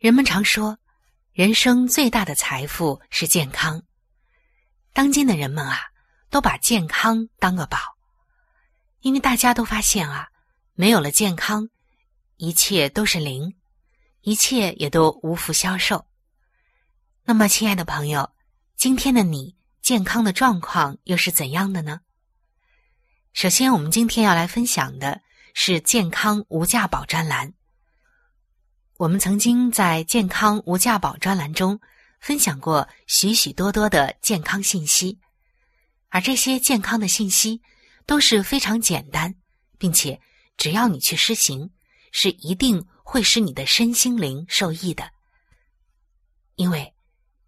人们常说，人生最大的财富是健康。当今的人们啊，都把健康当个宝。因为大家都发现啊，没有了健康，一切都是零，一切也都无福消受。那么，亲爱的朋友，今天的你健康的状况又是怎样的呢？首先，我们今天要来分享的是健康无价宝专栏。我们曾经在健康无价宝专栏中分享过许许多多的健康信息，而这些健康的信息。都是非常简单，并且只要你去施行，是一定会使你的身心灵受益的。因为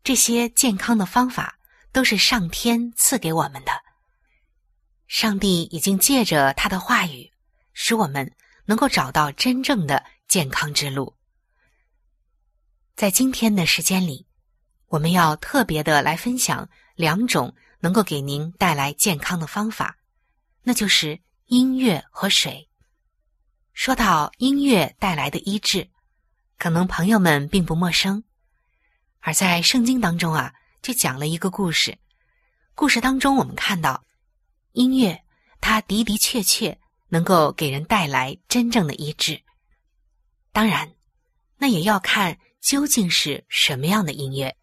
这些健康的方法都是上天赐给我们的，上帝已经借着他的话语，使我们能够找到真正的健康之路。在今天的时间里，我们要特别的来分享两种能够给您带来健康的方法。那就是音乐和水。说到音乐带来的医治，可能朋友们并不陌生。而在圣经当中啊，就讲了一个故事。故事当中，我们看到音乐，它的的确确能够给人带来真正的医治。当然，那也要看究竟是什么样的音乐。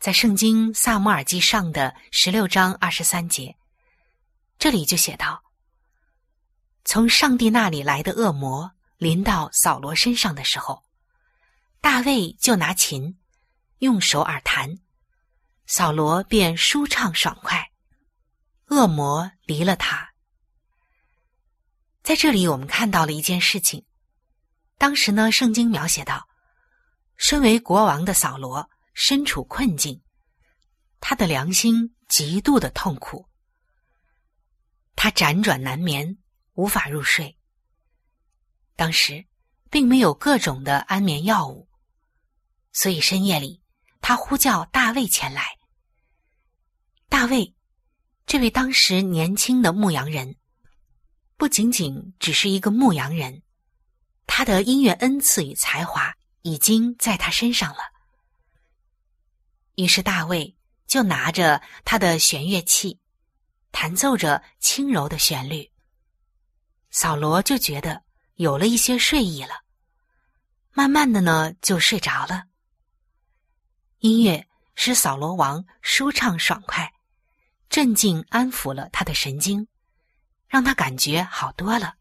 在圣经萨姆尔记上的十六章二十三节。这里就写道：“从上帝那里来的恶魔临到扫罗身上的时候，大卫就拿琴，用手耳弹，扫罗便舒畅爽快，恶魔离了他。”在这里，我们看到了一件事情。当时呢，圣经描写到，身为国王的扫罗身处困境，他的良心极度的痛苦。他辗转难眠，无法入睡。当时并没有各种的安眠药物，所以深夜里他呼叫大卫前来。大卫，这位当时年轻的牧羊人，不仅仅只是一个牧羊人，他的音乐恩赐与才华已经在他身上了。于是大卫就拿着他的弦乐器。弹奏着轻柔的旋律，扫罗就觉得有了一些睡意了，慢慢的呢就睡着了。音乐使扫罗王舒畅爽快，镇静安抚了他的神经，让他感觉好多了。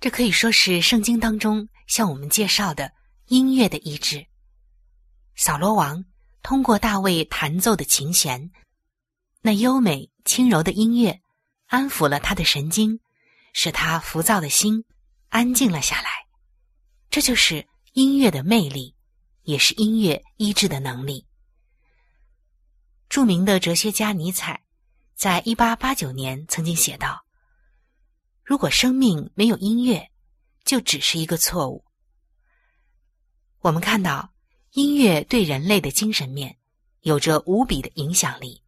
这可以说是圣经当中向我们介绍的音乐的医治。扫罗王通过大卫弹奏的琴弦。那优美轻柔的音乐，安抚了他的神经，使他浮躁的心安静了下来。这就是音乐的魅力，也是音乐医治的能力。著名的哲学家尼采，在一八八九年曾经写道：“如果生命没有音乐，就只是一个错误。”我们看到，音乐对人类的精神面有着无比的影响力。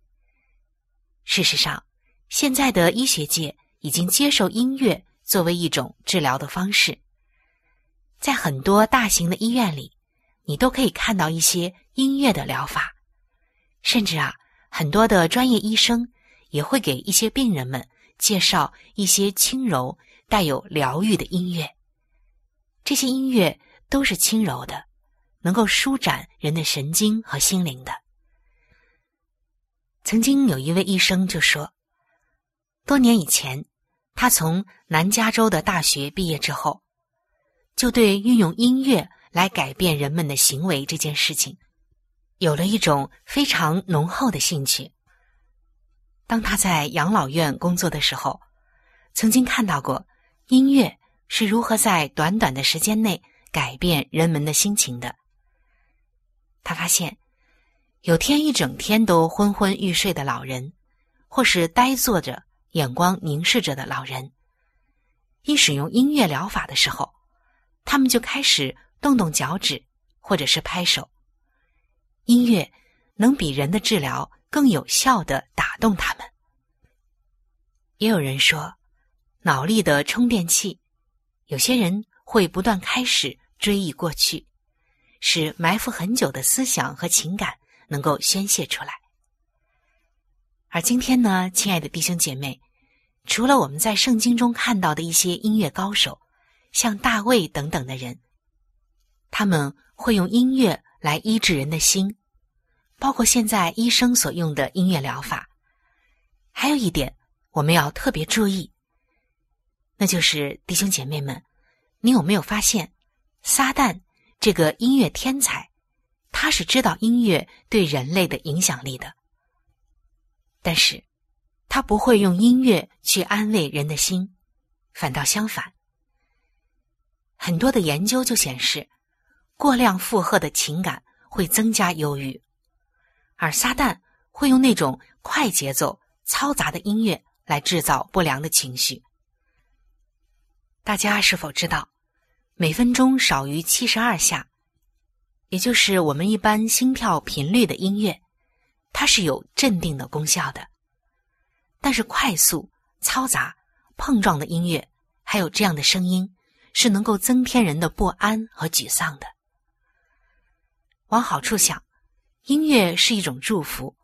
事实上，现在的医学界已经接受音乐作为一种治疗的方式。在很多大型的医院里，你都可以看到一些音乐的疗法，甚至啊，很多的专业医生也会给一些病人们介绍一些轻柔、带有疗愈的音乐。这些音乐都是轻柔的，能够舒展人的神经和心灵的。曾经有一位医生就说，多年以前，他从南加州的大学毕业之后，就对运用音乐来改变人们的行为这件事情，有了一种非常浓厚的兴趣。当他在养老院工作的时候，曾经看到过音乐是如何在短短的时间内改变人们的心情的。他发现。有天一整天都昏昏欲睡的老人，或是呆坐着、眼光凝视着的老人，一使用音乐疗法的时候，他们就开始动动脚趾，或者是拍手。音乐能比人的治疗更有效的打动他们。也有人说，脑力的充电器，有些人会不断开始追忆过去，使埋伏很久的思想和情感。能够宣泄出来。而今天呢，亲爱的弟兄姐妹，除了我们在圣经中看到的一些音乐高手，像大卫等等的人，他们会用音乐来医治人的心，包括现在医生所用的音乐疗法。还有一点我们要特别注意，那就是弟兄姐妹们，你有没有发现，撒旦这个音乐天才？他是知道音乐对人类的影响力的，但是，他不会用音乐去安慰人的心，反倒相反。很多的研究就显示，过量负荷的情感会增加忧郁，而撒旦会用那种快节奏、嘈杂的音乐来制造不良的情绪。大家是否知道，每分钟少于七十二下？也就是我们一般心跳频率的音乐，它是有镇定的功效的。但是快速、嘈杂、碰撞的音乐，还有这样的声音，是能够增添人的不安和沮丧的。往好处想，音乐是一种祝福，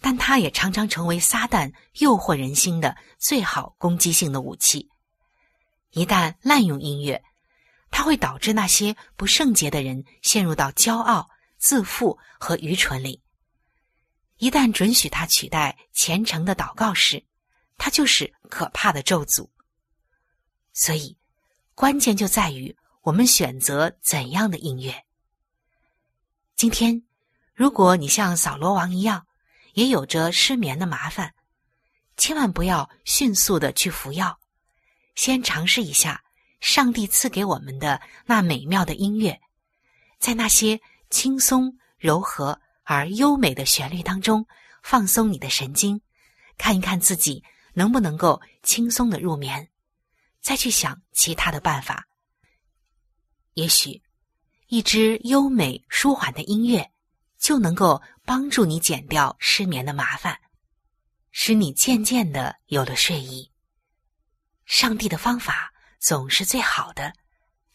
但它也常常成为撒旦诱惑人心的最好攻击性的武器。一旦滥用音乐，它会导致那些不圣洁的人陷入到骄傲、自负和愚蠢里。一旦准许他取代虔诚的祷告时，他就是可怕的咒诅。所以，关键就在于我们选择怎样的音乐。今天，如果你像扫罗王一样，也有着失眠的麻烦，千万不要迅速的去服药，先尝试一下。上帝赐给我们的那美妙的音乐，在那些轻松、柔和而优美的旋律当中，放松你的神经，看一看自己能不能够轻松的入眠，再去想其他的办法。也许，一支优美舒缓的音乐，就能够帮助你减掉失眠的麻烦，使你渐渐的有了睡意。上帝的方法。总是最好的，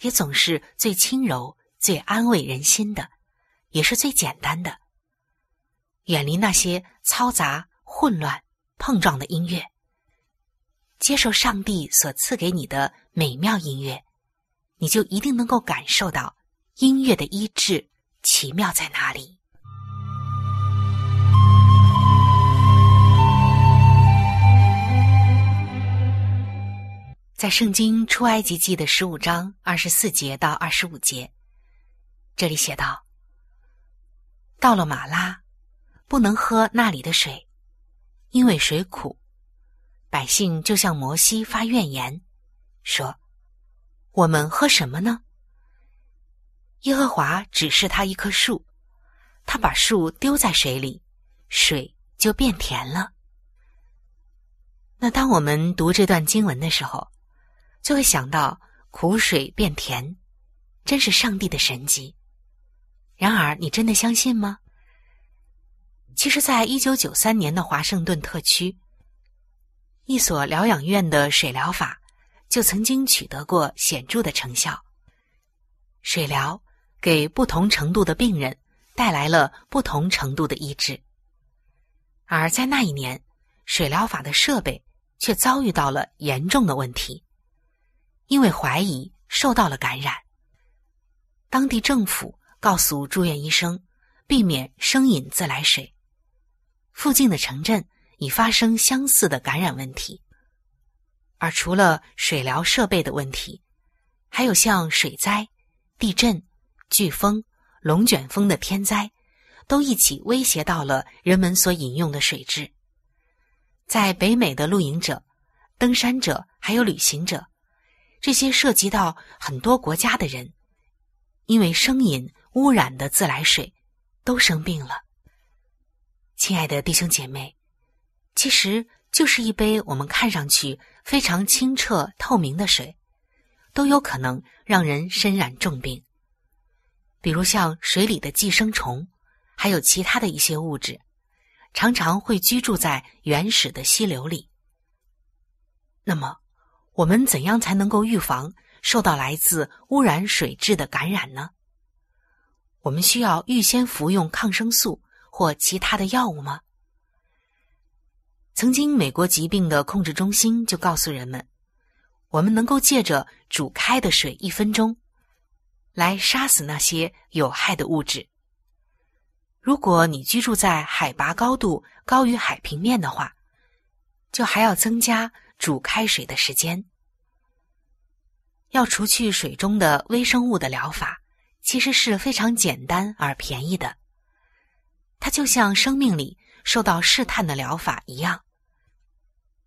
也总是最轻柔、最安慰人心的，也是最简单的。远离那些嘈杂、混乱、碰撞的音乐，接受上帝所赐给你的美妙音乐，你就一定能够感受到音乐的医治奇妙在哪里。在圣经出埃及记的十五章二十四节到二十五节，这里写道：“到了马拉，不能喝那里的水，因为水苦。百姓就向摩西发怨言，说：‘我们喝什么呢？’耶和华指示他一棵树，他把树丢在水里，水就变甜了。那当我们读这段经文的时候，就会想到苦水变甜，真是上帝的神迹。然而，你真的相信吗？其实，在一九九三年的华盛顿特区，一所疗养院的水疗法就曾经取得过显著的成效。水疗给不同程度的病人带来了不同程度的医治，而在那一年，水疗法的设备却遭遇到了严重的问题，因为怀疑受到了感染。当地政府告诉住院医生，避免生饮自来水。附近的城镇已发生相似的感染问题，而除了水疗设备的问题，还有像水灾、地震、飓风、龙卷风的天灾，都一起威胁到了人们所饮用的水质。在北美的露营者、登山者还有旅行者，这些涉及到很多国家的人，因为生饮污染的自来水，都生病了。亲爱的弟兄姐妹，其实就是一杯我们看上去非常清澈透明的水，都有可能让人身染重病。比如像水里的寄生虫，还有其他的一些物质，常常会居住在原始的溪流里。那么，我们怎样才能够预防受到来自污染水质的感染呢？我们需要预先服用抗生素。或其他的药物吗？曾经，美国疾病的控制中心就告诉人们，我们能够借着煮开的水一分钟，来杀死那些有害的物质。如果你居住在海拔高度高于海平面的话，就还要增加煮开水的时间。要除去水中的微生物的疗法，其实是非常简单而便宜的。它就像生命里受到试探的疗法一样。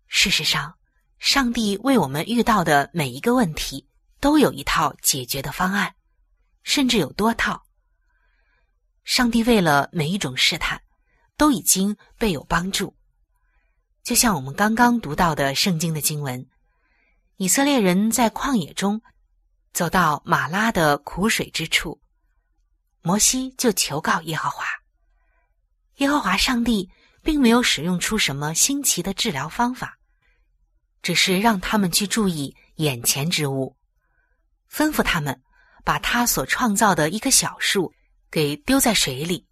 事实上，上帝为我们遇到的每一个问题都有一套解决的方案，甚至有多套。上帝为了每一种试探，都已经备有帮助。就像我们刚刚读到的圣经的经文，以色列人在旷野中走到马拉的苦水之处，摩西就求告耶和华。耶和华上帝并没有使用出什么新奇的治疗方法，只是让他们去注意眼前之物，吩咐他们把他所创造的一棵小树给丢在水里，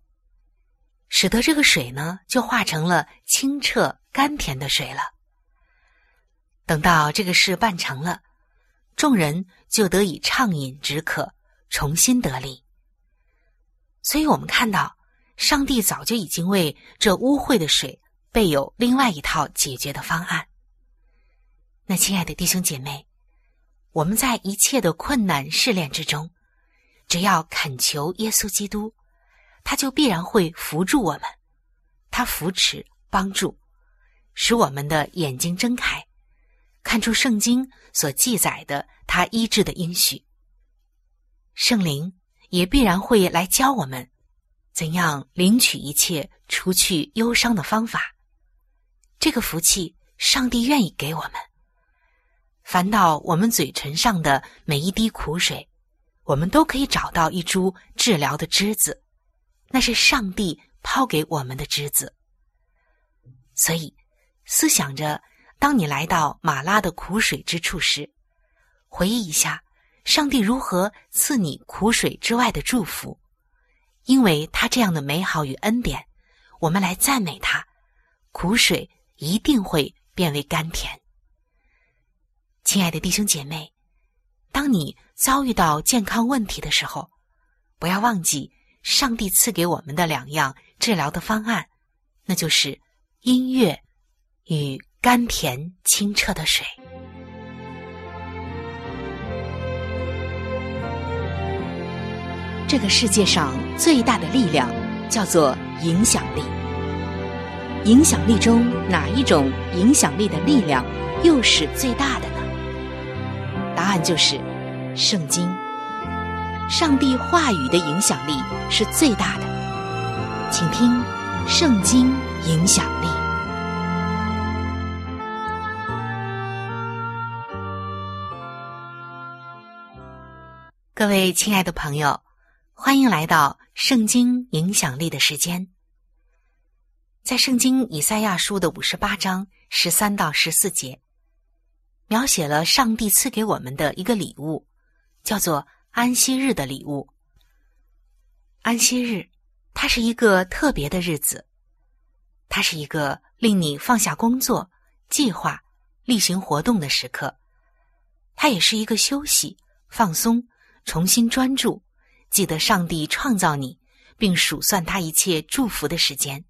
使得这个水呢就化成了清澈甘甜的水了。等到这个事办成了，众人就得以畅饮止渴，重新得力。所以我们看到。上帝早就已经为这污秽的水备有另外一套解决的方案。那亲爱的弟兄姐妹，我们在一切的困难试炼之中，只要恳求耶稣基督，他就必然会扶助我们，他扶持帮助，使我们的眼睛睁开，看出圣经所记载的他医治的应许。圣灵也必然会来教我们。怎样领取一切除去忧伤的方法？这个福气，上帝愿意给我们。凡到我们嘴唇上的每一滴苦水，我们都可以找到一株治疗的枝子，那是上帝抛给我们的枝子。所以，思想着，当你来到马拉的苦水之处时，回忆一下，上帝如何赐你苦水之外的祝福。因为他这样的美好与恩典，我们来赞美他，苦水一定会变为甘甜。亲爱的弟兄姐妹，当你遭遇到健康问题的时候，不要忘记上帝赐给我们的两样治疗的方案，那就是音乐与甘甜清澈的水。这个世界上最大的力量叫做影响力。影响力中哪一种影响力的力量又是最大的呢？答案就是圣经。上帝话语的影响力是最大的。请听《圣经影响力》。各位亲爱的朋友。欢迎来到圣经影响力的时间。在圣经以赛亚书的五十八章十三到十四节，描写了上帝赐给我们的一个礼物，叫做安息日的礼物。安息日，它是一个特别的日子，它是一个令你放下工作、计划、例行活动的时刻，它也是一个休息、放松、重新专注。记得上帝创造你，并数算他一切祝福的时间。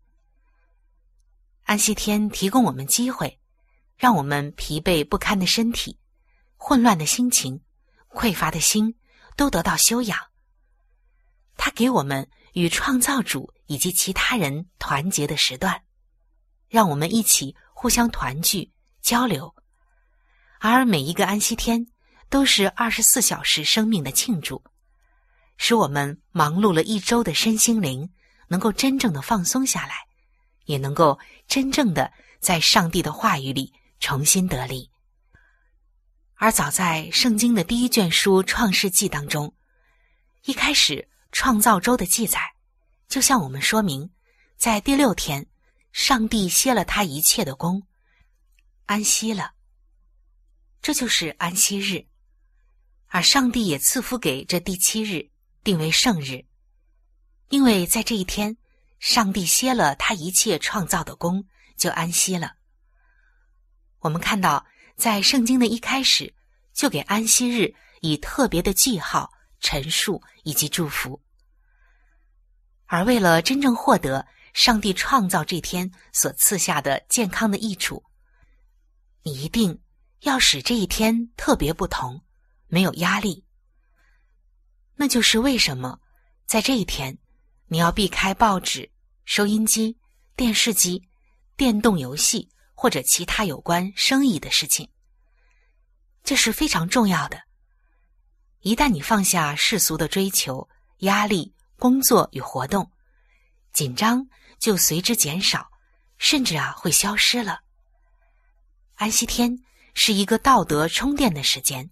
安息天提供我们机会，让我们疲惫不堪的身体、混乱的心情、匮乏的心都得到修养。他给我们与创造主以及其他人团结的时段，让我们一起互相团聚交流。而每一个安息天都是二十四小时生命的庆祝。使我们忙碌了一周的身心灵能够真正的放松下来，也能够真正的在上帝的话语里重新得力。而早在圣经的第一卷书《创世纪》当中，一开始创造周的记载，就向我们说明，在第六天，上帝歇了他一切的功，安息了。这就是安息日，而上帝也赐福给这第七日。定为圣日，因为在这一天，上帝歇了他一切创造的功，就安息了。我们看到，在圣经的一开始，就给安息日以特别的记号、陈述以及祝福。而为了真正获得上帝创造这天所赐下的健康的益处，你一定要使这一天特别不同，没有压力。那就是为什么，在这一天，你要避开报纸、收音机、电视机、电动游戏或者其他有关生意的事情。这是非常重要的。一旦你放下世俗的追求、压力、工作与活动，紧张就随之减少，甚至啊会消失了。安息天是一个道德充电的时间，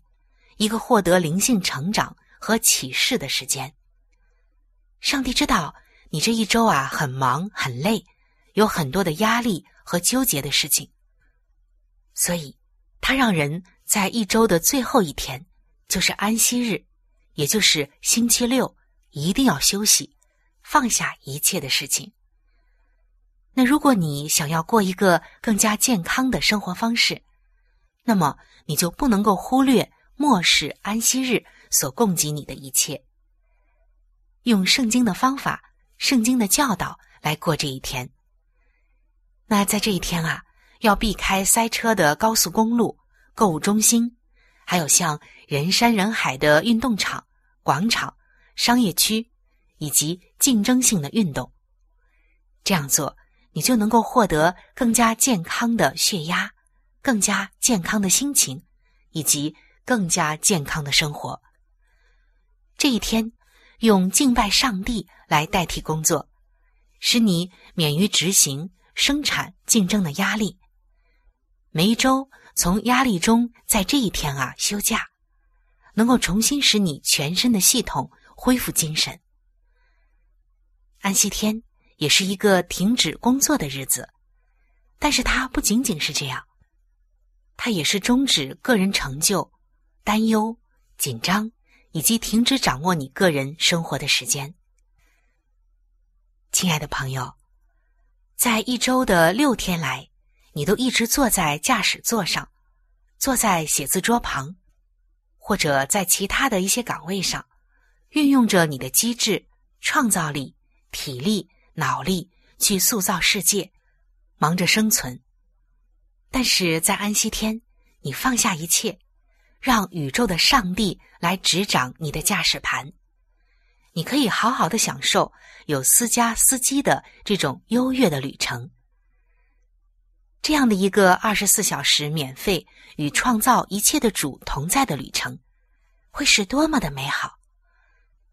一个获得灵性成长。和启示的时间。上帝知道你这一周啊很忙很累，有很多的压力和纠结的事情，所以他让人在一周的最后一天，就是安息日，也就是星期六，一定要休息，放下一切的事情。那如果你想要过一个更加健康的生活方式，那么你就不能够忽略漠视安息日。所供给你的一切，用圣经的方法、圣经的教导来过这一天。那在这一天啊，要避开塞车的高速公路、购物中心，还有像人山人海的运动场、广场、商业区，以及竞争性的运动。这样做，你就能够获得更加健康的血压、更加健康的心情，以及更加健康的生活。这一天，用敬拜上帝来代替工作，使你免于执行生产竞争的压力。每一周从压力中在这一天啊休假，能够重新使你全身的系统恢复精神。安息天也是一个停止工作的日子，但是它不仅仅是这样，它也是终止个人成就、担忧、紧张。以及停止掌握你个人生活的时间，亲爱的朋友，在一周的六天来，你都一直坐在驾驶座上，坐在写字桌旁，或者在其他的一些岗位上，运用着你的机智、创造力、体力、脑力去塑造世界，忙着生存。但是在安息天，你放下一切。让宇宙的上帝来执掌你的驾驶盘，你可以好好的享受有私家司机的这种优越的旅程。这样的一个二十四小时免费与创造一切的主同在的旅程，会是多么的美好！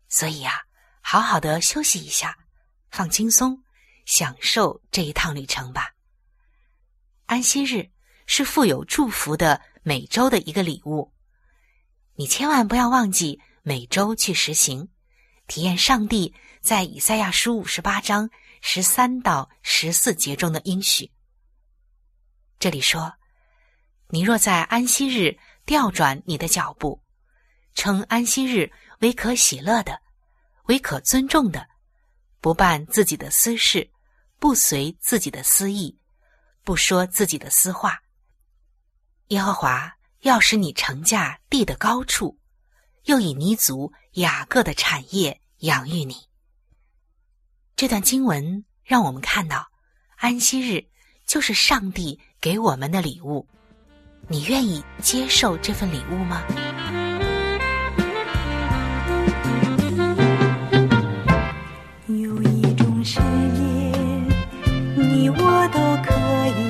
所以呀，好好的休息一下，放轻松，享受这一趟旅程吧。安息日是富有祝福的每周的一个礼物。你千万不要忘记每周去实行，体验上帝在以赛亚书五十八章十三到十四节中的应许。这里说：“你若在安息日调转你的脚步，称安息日为可喜乐的，为可尊重的，不办自己的私事，不随自己的私意，不说自己的私话。耶和华要使你乘驾地的高处。”又以尼族雅各的产业养育你。这段经文让我们看到，安息日就是上帝给我们的礼物。你愿意接受这份礼物吗？有一种誓言，你我都可以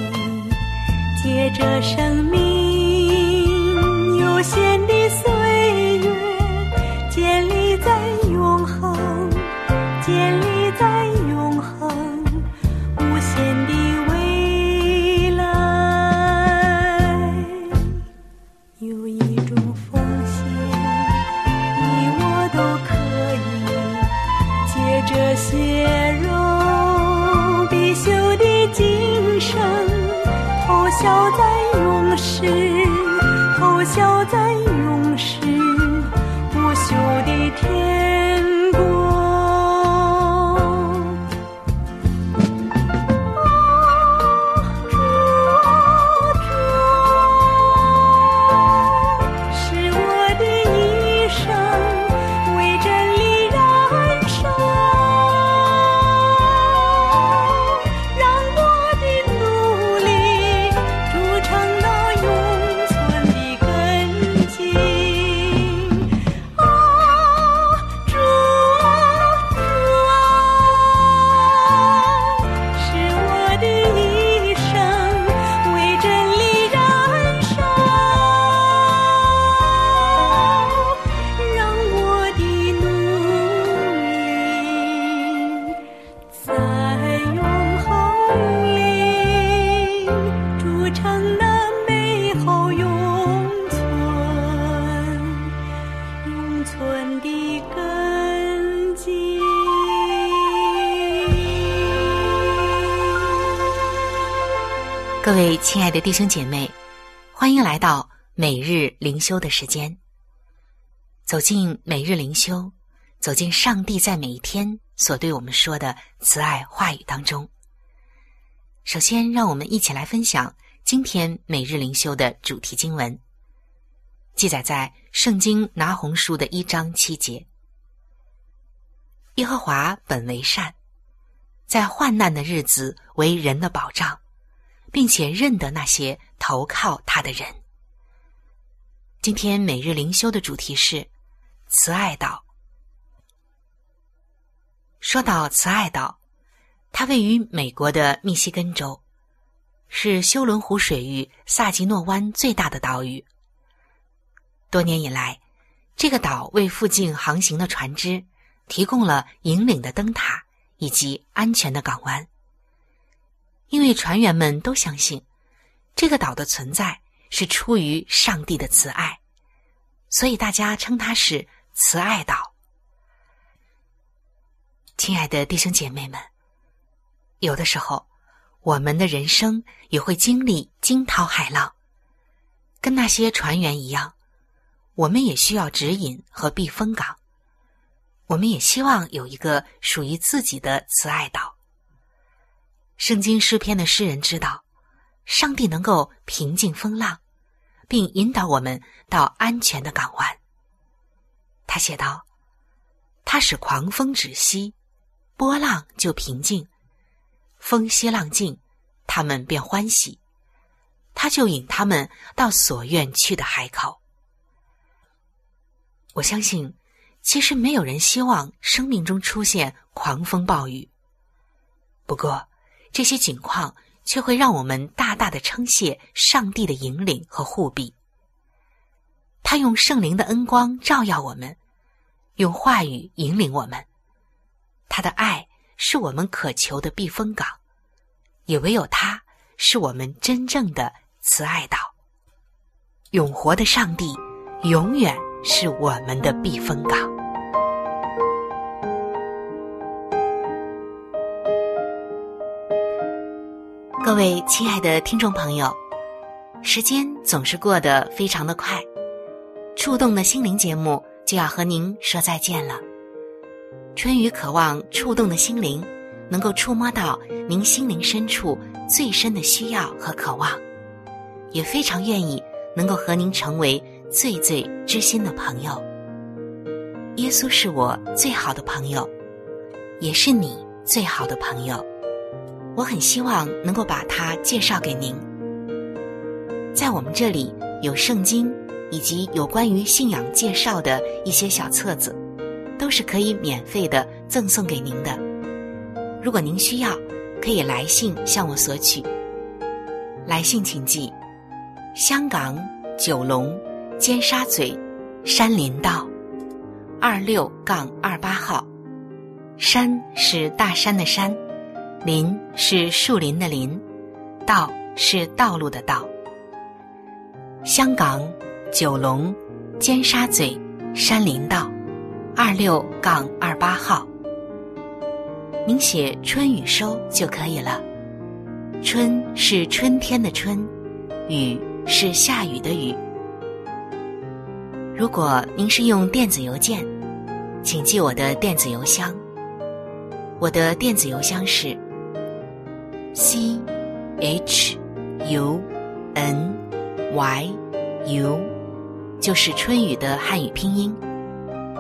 借着生命天。让那美好永存各位亲爱的弟兄姐妹，欢迎来到每日灵修的时间。走进每日灵修，走进上帝在每一天所对我们说的慈爱话语当中。首先，让我们一起来分享今天每日灵修的主题经文，记载在《圣经拿红书》的一章七节：“耶和华本为善，在患难的日子为人的保障。”并且认得那些投靠他的人。今天每日灵修的主题是慈爱岛。说到慈爱岛，它位于美国的密西根州，是休伦湖水域萨吉诺湾最大的岛屿。多年以来，这个岛为附近航行的船只提供了引领的灯塔以及安全的港湾。因为船员们都相信，这个岛的存在是出于上帝的慈爱，所以大家称它是慈爱岛。亲爱的弟兄姐妹们，有的时候，我们的人生也会经历惊涛骇浪，跟那些船员一样，我们也需要指引和避风港，我们也希望有一个属于自己的慈爱岛。圣经诗篇的诗人知道，上帝能够平静风浪，并引导我们到安全的港湾。他写道：“他使狂风止息，波浪就平静；风息浪静，他们便欢喜。他就引他们到所愿去的海口。”我相信，其实没有人希望生命中出现狂风暴雨。不过，这些景况却会让我们大大的称谢上帝的引领和护庇。他用圣灵的恩光照耀我们，用话语引领我们。他的爱是我们渴求的避风港，也唯有它是我们真正的慈爱岛，永活的上帝永远是我们的避风港。各位亲爱的听众朋友，时间总是过得非常的快，触动的心灵节目就要和您说再见了。春雨渴望触动的心灵，能够触摸到您心灵深处最深的需要和渴望，也非常愿意能够和您成为最最知心的朋友。耶稣是我最好的朋友，也是你最好的朋友。我很希望能够把它介绍给您。在我们这里有圣经以及有关于信仰介绍的一些小册子，都是可以免费的赠送给您的。如果您需要，可以来信向我索取。来信请寄：香港九龙尖沙咀山林道二六杠二八号。山是大山的山。林是树林的林，道是道路的道。香港九龙尖沙咀山林道二六杠二八号。您写春雨收就可以了。春是春天的春，雨是下雨的雨。如果您是用电子邮件，请记我的电子邮箱。我的电子邮箱是。c h u n y u 就是春雨的汉语拼音，